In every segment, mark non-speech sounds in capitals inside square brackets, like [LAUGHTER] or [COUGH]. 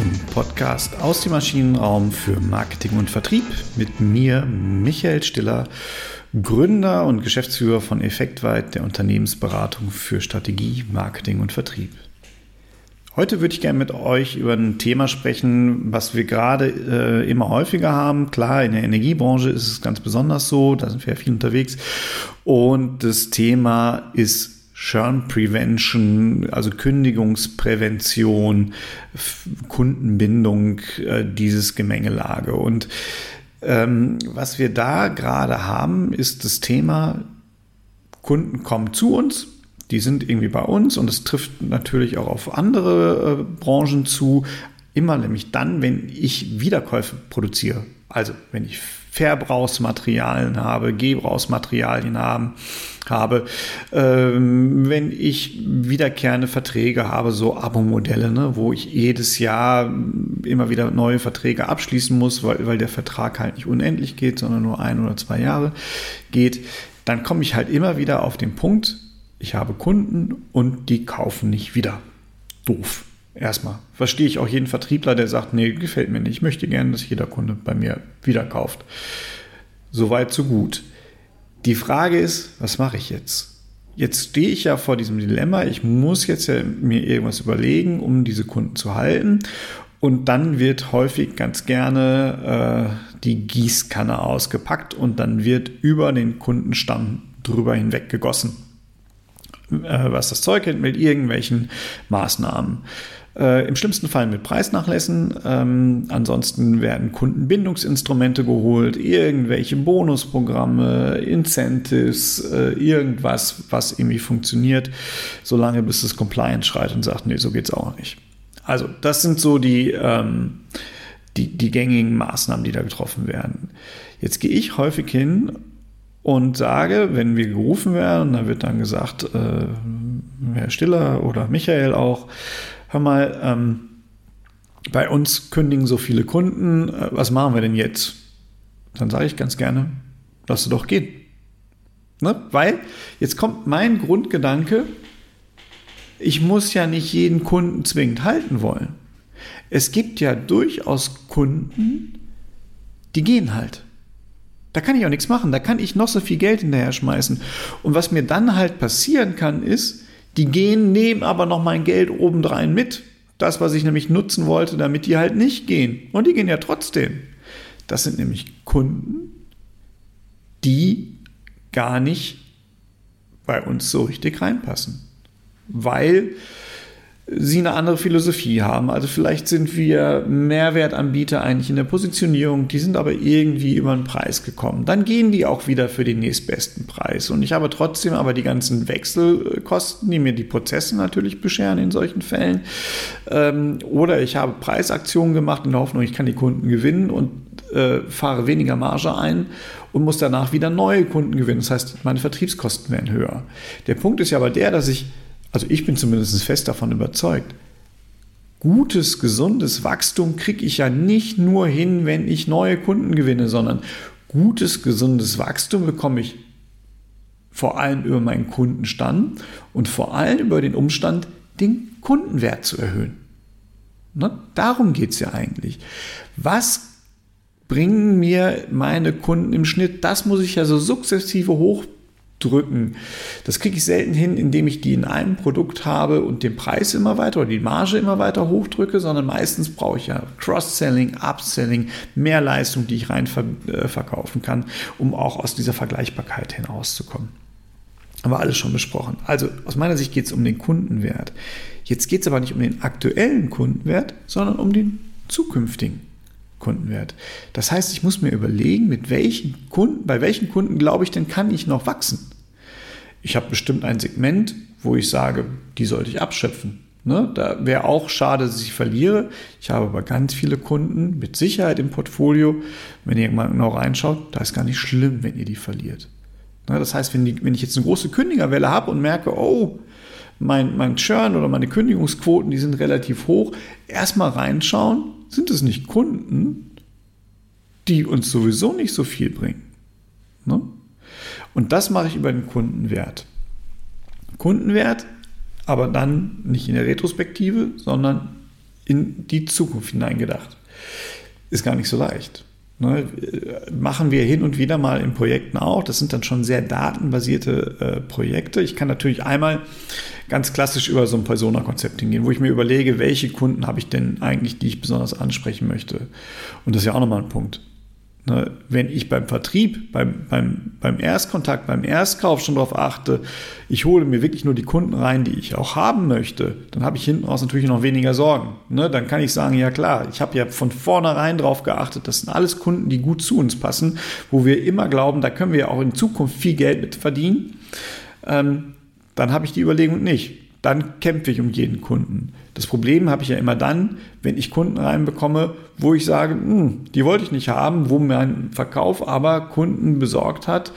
zum Podcast aus dem Maschinenraum für Marketing und Vertrieb mit mir, Michael Stiller, Gründer und Geschäftsführer von Effektweit, der Unternehmensberatung für Strategie, Marketing und Vertrieb. Heute würde ich gerne mit euch über ein Thema sprechen, was wir gerade äh, immer häufiger haben. Klar, in der Energiebranche ist es ganz besonders so, da sind wir ja viel unterwegs. Und das Thema ist Churn Prevention, also Kündigungsprävention, Kundenbindung, äh, dieses Gemengelage. Und ähm, was wir da gerade haben, ist das Thema, Kunden kommen zu uns, die sind irgendwie bei uns und es trifft natürlich auch auf andere äh, Branchen zu, immer nämlich dann, wenn ich Wiederkäufe produziere. Also wenn ich Verbrauchsmaterialien habe, Gebrauchsmaterialien haben, habe, ähm, wenn ich wiederkehrende Verträge habe, so Abo-Modelle, ne, wo ich jedes Jahr immer wieder neue Verträge abschließen muss, weil, weil der Vertrag halt nicht unendlich geht, sondern nur ein oder zwei Jahre geht, dann komme ich halt immer wieder auf den Punkt, ich habe Kunden und die kaufen nicht wieder. Doof. Erstmal verstehe ich auch jeden Vertriebler, der sagt, nee, gefällt mir nicht. Ich möchte gerne, dass jeder Kunde bei mir wieder kauft. Soweit, so gut. Die Frage ist, was mache ich jetzt? Jetzt stehe ich ja vor diesem Dilemma. Ich muss jetzt ja mir irgendwas überlegen, um diese Kunden zu halten. Und dann wird häufig ganz gerne äh, die Gießkanne ausgepackt und dann wird über den Kundenstamm drüber hinweg gegossen. Äh, was das Zeug hält mit irgendwelchen Maßnahmen. Äh, Im schlimmsten Fall mit Preisnachlässen. Ähm, ansonsten werden Kundenbindungsinstrumente geholt, irgendwelche Bonusprogramme, Incentives, äh, irgendwas, was irgendwie funktioniert, solange bis das Compliance schreit und sagt, nee, so geht's auch nicht. Also, das sind so die, ähm, die, die gängigen Maßnahmen, die da getroffen werden. Jetzt gehe ich häufig hin und sage, wenn wir gerufen werden, dann wird dann gesagt, äh, Herr Stiller oder Michael auch, hör mal, ähm, bei uns kündigen so viele Kunden, äh, was machen wir denn jetzt? Dann sage ich ganz gerne, lass du doch gehen. Ne? Weil jetzt kommt mein Grundgedanke, ich muss ja nicht jeden Kunden zwingend halten wollen. Es gibt ja durchaus Kunden, die gehen halt. Da kann ich auch nichts machen. Da kann ich noch so viel Geld hinterher schmeißen. Und was mir dann halt passieren kann, ist, die gehen, nehmen aber noch mein Geld obendrein mit. Das, was ich nämlich nutzen wollte, damit die halt nicht gehen. Und die gehen ja trotzdem. Das sind nämlich Kunden, die gar nicht bei uns so richtig reinpassen. Weil sie eine andere Philosophie haben. Also vielleicht sind wir Mehrwertanbieter eigentlich in der Positionierung, die sind aber irgendwie über den Preis gekommen. Dann gehen die auch wieder für den nächstbesten Preis. Und ich habe trotzdem aber die ganzen Wechselkosten, die mir die Prozesse natürlich bescheren in solchen Fällen. Ähm, oder ich habe Preisaktionen gemacht in der Hoffnung, ich kann die Kunden gewinnen und äh, fahre weniger Marge ein und muss danach wieder neue Kunden gewinnen. Das heißt, meine Vertriebskosten werden höher. Der Punkt ist ja aber der, dass ich also ich bin zumindest fest davon überzeugt, gutes, gesundes Wachstum kriege ich ja nicht nur hin, wenn ich neue Kunden gewinne, sondern gutes, gesundes Wachstum bekomme ich vor allem über meinen Kundenstand und vor allem über den Umstand, den Kundenwert zu erhöhen. Ne? Darum geht es ja eigentlich. Was bringen mir meine Kunden im Schnitt? Das muss ich ja so sukzessive hoch drücken. Das kriege ich selten hin, indem ich die in einem Produkt habe und den Preis immer weiter oder die Marge immer weiter hochdrücke, sondern meistens brauche ich ja Cross-Selling, Upselling, mehr Leistung, die ich rein äh, verkaufen kann, um auch aus dieser Vergleichbarkeit hinauszukommen. Haben wir alles schon besprochen. Also aus meiner Sicht geht es um den Kundenwert. Jetzt geht es aber nicht um den aktuellen Kundenwert, sondern um den zukünftigen. Kundenwert. Das heißt, ich muss mir überlegen, mit welchen Kunden, bei welchen Kunden glaube ich denn, kann ich noch wachsen? Ich habe bestimmt ein Segment, wo ich sage, die sollte ich abschöpfen. Ne? Da wäre auch schade, dass ich verliere. Ich habe aber ganz viele Kunden mit Sicherheit im Portfolio. Wenn ihr mal genau reinschaut, da ist gar nicht schlimm, wenn ihr die verliert. Ne? Das heißt, wenn, die, wenn ich jetzt eine große Kündigerwelle habe und merke, oh, mein, mein Churn oder meine Kündigungsquoten, die sind relativ hoch, erstmal reinschauen, sind es nicht Kunden, die uns sowieso nicht so viel bringen. Ne? Und das mache ich über den Kundenwert. Kundenwert, aber dann nicht in der Retrospektive, sondern in die Zukunft hineingedacht. Ist gar nicht so leicht. Ne, machen wir hin und wieder mal in Projekten auch. Das sind dann schon sehr datenbasierte äh, Projekte. Ich kann natürlich einmal ganz klassisch über so ein Persona-Konzept hingehen, wo ich mir überlege, welche Kunden habe ich denn eigentlich, die ich besonders ansprechen möchte. Und das ist ja auch nochmal ein Punkt. Ne, wenn ich beim Vertrieb, beim, beim, beim Erstkontakt, beim Erstkauf schon darauf achte, ich hole mir wirklich nur die Kunden rein, die ich auch haben möchte, dann habe ich hinten raus natürlich noch weniger Sorgen. Ne, dann kann ich sagen, ja klar, ich habe ja von vornherein darauf geachtet, das sind alles Kunden, die gut zu uns passen, wo wir immer glauben, da können wir auch in Zukunft viel Geld mit verdienen. Ähm, dann habe ich die Überlegung nicht. Dann kämpfe ich um jeden Kunden. Das Problem habe ich ja immer dann, wenn ich Kunden reinbekomme, wo ich sage, hm, die wollte ich nicht haben, wo mein Verkauf aber Kunden besorgt hat,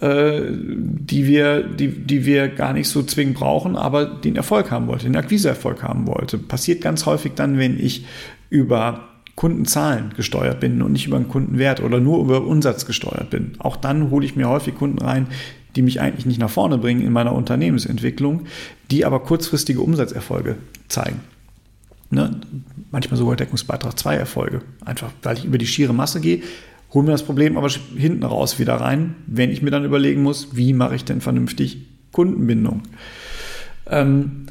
äh, die, wir, die, die wir gar nicht so zwingend brauchen, aber den Erfolg haben wollte, den Akquiseerfolg haben wollte. Passiert ganz häufig dann, wenn ich über Kundenzahlen gesteuert bin und nicht über einen Kundenwert oder nur über Umsatz gesteuert bin. Auch dann hole ich mir häufig Kunden rein, die mich eigentlich nicht nach vorne bringen in meiner Unternehmensentwicklung, die aber kurzfristige Umsatzerfolge zeigen. Ne? Manchmal sogar Deckungsbeitrag 2 Erfolge. Einfach, weil ich über die schiere Masse gehe, hole mir das Problem aber hinten raus wieder rein, wenn ich mir dann überlegen muss, wie mache ich denn vernünftig Kundenbindung. Ähm,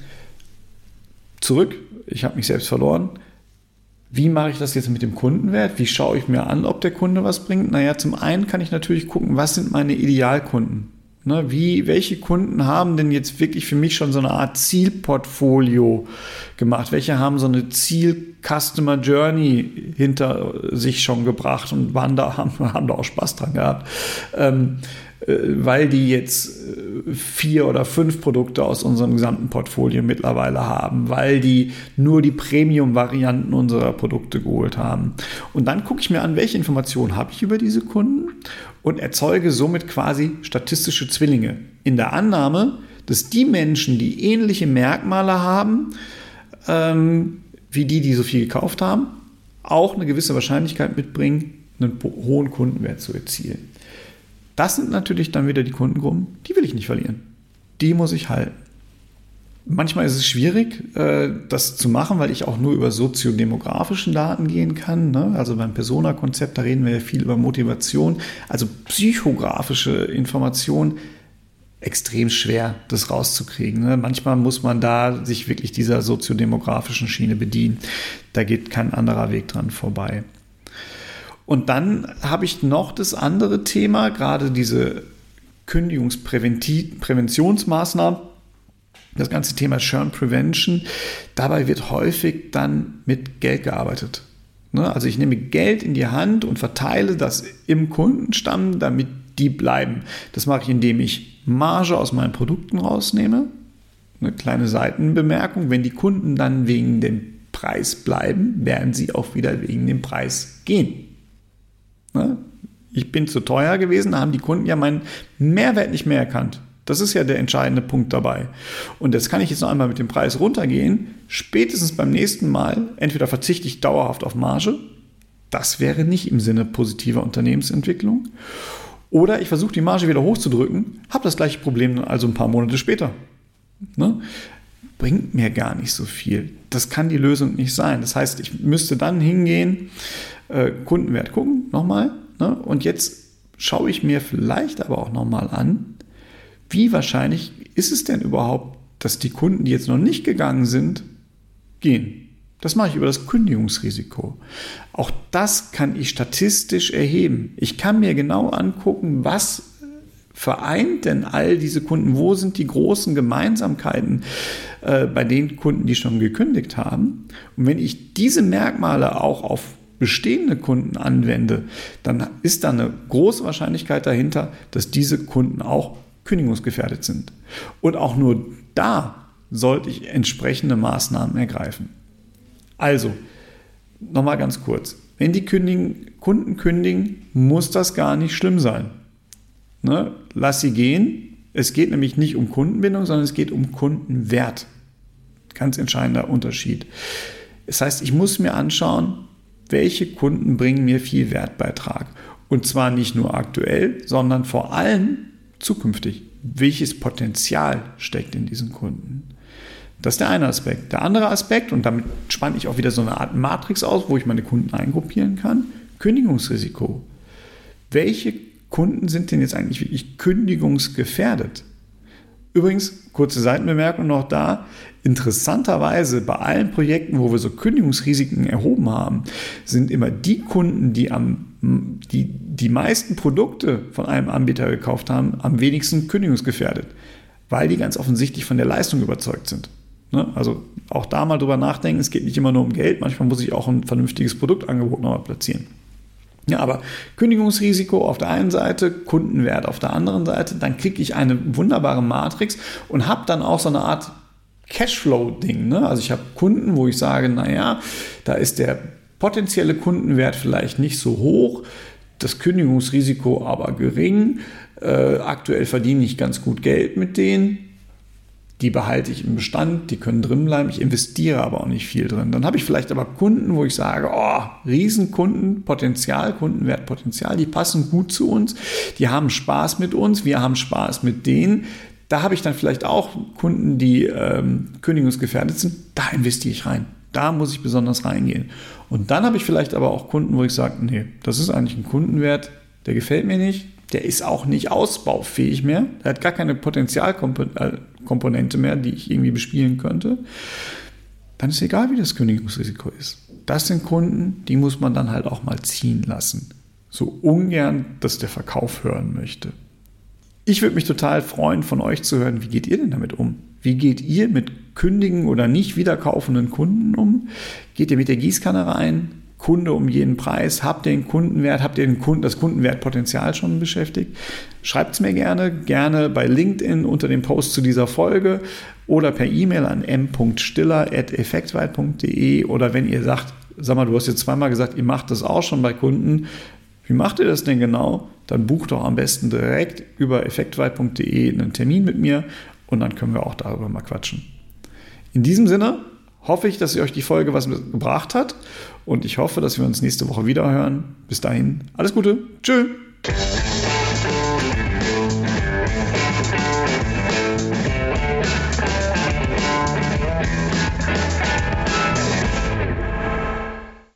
zurück, ich habe mich selbst verloren. Wie mache ich das jetzt mit dem Kundenwert? Wie schaue ich mir an, ob der Kunde was bringt? Naja, zum einen kann ich natürlich gucken, was sind meine Idealkunden? Ne, wie, welche Kunden haben denn jetzt wirklich für mich schon so eine Art Zielportfolio gemacht? Welche haben so eine Ziel-Customer Journey hinter sich schon gebracht und waren da, [LAUGHS] haben, haben da auch Spaß dran gehabt? Ähm, äh, weil die jetzt äh, vier oder fünf Produkte aus unserem gesamten Portfolio mittlerweile haben, weil die nur die Premium-Varianten unserer Produkte geholt haben. Und dann gucke ich mir an, welche Informationen habe ich über diese Kunden und erzeuge somit quasi statistische Zwillinge. In der Annahme, dass die Menschen, die ähnliche Merkmale haben, ähm, wie die, die so viel gekauft haben, auch eine gewisse Wahrscheinlichkeit mitbringen, einen hohen Kundenwert zu erzielen. Das sind natürlich dann wieder die Kundengruppen, die will ich nicht verlieren. Die muss ich halten. Manchmal ist es schwierig, äh, das zu machen, weil ich auch nur über soziodemografischen Daten gehen kann. Ne? Also beim Persona-Konzept, da reden wir ja viel über Motivation. Also psychografische Informationen, extrem schwer, das rauszukriegen. Ne? Manchmal muss man da sich wirklich dieser soziodemografischen Schiene bedienen. Da geht kein anderer Weg dran vorbei. Und dann habe ich noch das andere Thema, gerade diese Kündigungspräventionsmaßnahmen, das ganze Thema Churn Prevention. Dabei wird häufig dann mit Geld gearbeitet. Ne? Also ich nehme Geld in die Hand und verteile das im Kundenstamm, damit die bleiben. Das mache ich, indem ich Marge aus meinen Produkten rausnehme. Eine kleine Seitenbemerkung. Wenn die Kunden dann wegen dem Preis bleiben, werden sie auch wieder wegen dem Preis gehen. Ne? Ich bin zu teuer gewesen, da haben die Kunden ja meinen Mehrwert nicht mehr erkannt. Das ist ja der entscheidende Punkt dabei. Und jetzt kann ich jetzt noch einmal mit dem Preis runtergehen. Spätestens beim nächsten Mal, entweder verzichte ich dauerhaft auf Marge, das wäre nicht im Sinne positiver Unternehmensentwicklung, oder ich versuche die Marge wieder hochzudrücken, habe das gleiche Problem also ein paar Monate später. Ne? Bringt mir gar nicht so viel. Das kann die Lösung nicht sein. Das heißt, ich müsste dann hingehen, äh, Kundenwert gucken, nochmal. Ne? Und jetzt schaue ich mir vielleicht aber auch nochmal an, wie wahrscheinlich ist es denn überhaupt, dass die Kunden, die jetzt noch nicht gegangen sind, gehen. Das mache ich über das Kündigungsrisiko. Auch das kann ich statistisch erheben. Ich kann mir genau angucken, was vereint denn all diese Kunden? Wo sind die großen Gemeinsamkeiten äh, bei den Kunden, die schon gekündigt haben? Und wenn ich diese Merkmale auch auf bestehende Kunden anwende, dann ist da eine große Wahrscheinlichkeit dahinter, dass diese Kunden auch kündigungsgefährdet sind. Und auch nur da sollte ich entsprechende Maßnahmen ergreifen. Also, nochmal ganz kurz. Wenn die kündigen, Kunden kündigen, muss das gar nicht schlimm sein. Ne? Lass sie gehen. Es geht nämlich nicht um Kundenbindung, sondern es geht um Kundenwert. Ganz entscheidender Unterschied. Das heißt, ich muss mir anschauen, welche Kunden bringen mir viel Wertbeitrag. Und zwar nicht nur aktuell, sondern vor allem zukünftig. Welches Potenzial steckt in diesen Kunden? Das ist der eine Aspekt. Der andere Aspekt, und damit spanne ich auch wieder so eine Art Matrix aus, wo ich meine Kunden eingruppieren kann, Kündigungsrisiko. Welche Kunden sind denn jetzt eigentlich wirklich kündigungsgefährdet? Übrigens, kurze Seitenbemerkung noch da. Interessanterweise bei allen Projekten, wo wir so Kündigungsrisiken erhoben haben, sind immer die Kunden, die am, die, die meisten Produkte von einem Anbieter gekauft haben, am wenigsten kündigungsgefährdet, weil die ganz offensichtlich von der Leistung überzeugt sind. Ne? Also auch da mal drüber nachdenken, es geht nicht immer nur um Geld, manchmal muss ich auch ein vernünftiges Produktangebot nochmal platzieren. Ja, aber Kündigungsrisiko auf der einen Seite, Kundenwert auf der anderen Seite, dann kriege ich eine wunderbare Matrix und habe dann auch so eine Art Cashflow-Ding. Ne? Also ich habe Kunden, wo ich sage, naja, da ist der potenzielle Kundenwert vielleicht nicht so hoch, das Kündigungsrisiko aber gering. Äh, aktuell verdiene ich ganz gut Geld mit denen die behalte ich im Bestand, die können drin bleiben, ich investiere aber auch nicht viel drin. Dann habe ich vielleicht aber Kunden, wo ich sage, oh, Riesenkunden, Potenzial, Kundenwertpotenzial, die passen gut zu uns, die haben Spaß mit uns, wir haben Spaß mit denen. Da habe ich dann vielleicht auch Kunden, die ähm, kündigungsgefährdet sind, da investiere ich rein. Da muss ich besonders reingehen. Und dann habe ich vielleicht aber auch Kunden, wo ich sage, nee, das ist eigentlich ein Kundenwert, der gefällt mir nicht, der ist auch nicht ausbaufähig mehr. Der hat gar keine Potenzialkomponente mehr, die ich irgendwie bespielen könnte. Dann ist egal, wie das Kündigungsrisiko ist. Das sind Kunden, die muss man dann halt auch mal ziehen lassen. So ungern, dass der Verkauf hören möchte. Ich würde mich total freuen, von euch zu hören, wie geht ihr denn damit um? Wie geht ihr mit kündigen oder nicht wiederkaufenden Kunden um? Geht ihr mit der Gießkanne rein? Kunde um jeden Preis? Habt ihr den Kundenwert? Habt ihr den Kunden, das Kundenwertpotenzial schon beschäftigt? Schreibt es mir gerne, gerne bei LinkedIn unter dem Post zu dieser Folge oder per E-Mail an m.stiller.effektweit.de oder wenn ihr sagt, sag mal, du hast jetzt zweimal gesagt, ihr macht das auch schon bei Kunden. Wie macht ihr das denn genau? Dann bucht doch am besten direkt über effektweit.de einen Termin mit mir und dann können wir auch darüber mal quatschen. In diesem Sinne, hoffe ich, dass euch die Folge was gebracht hat und ich hoffe, dass wir uns nächste Woche wieder hören. Bis dahin, alles Gute. Tschüss.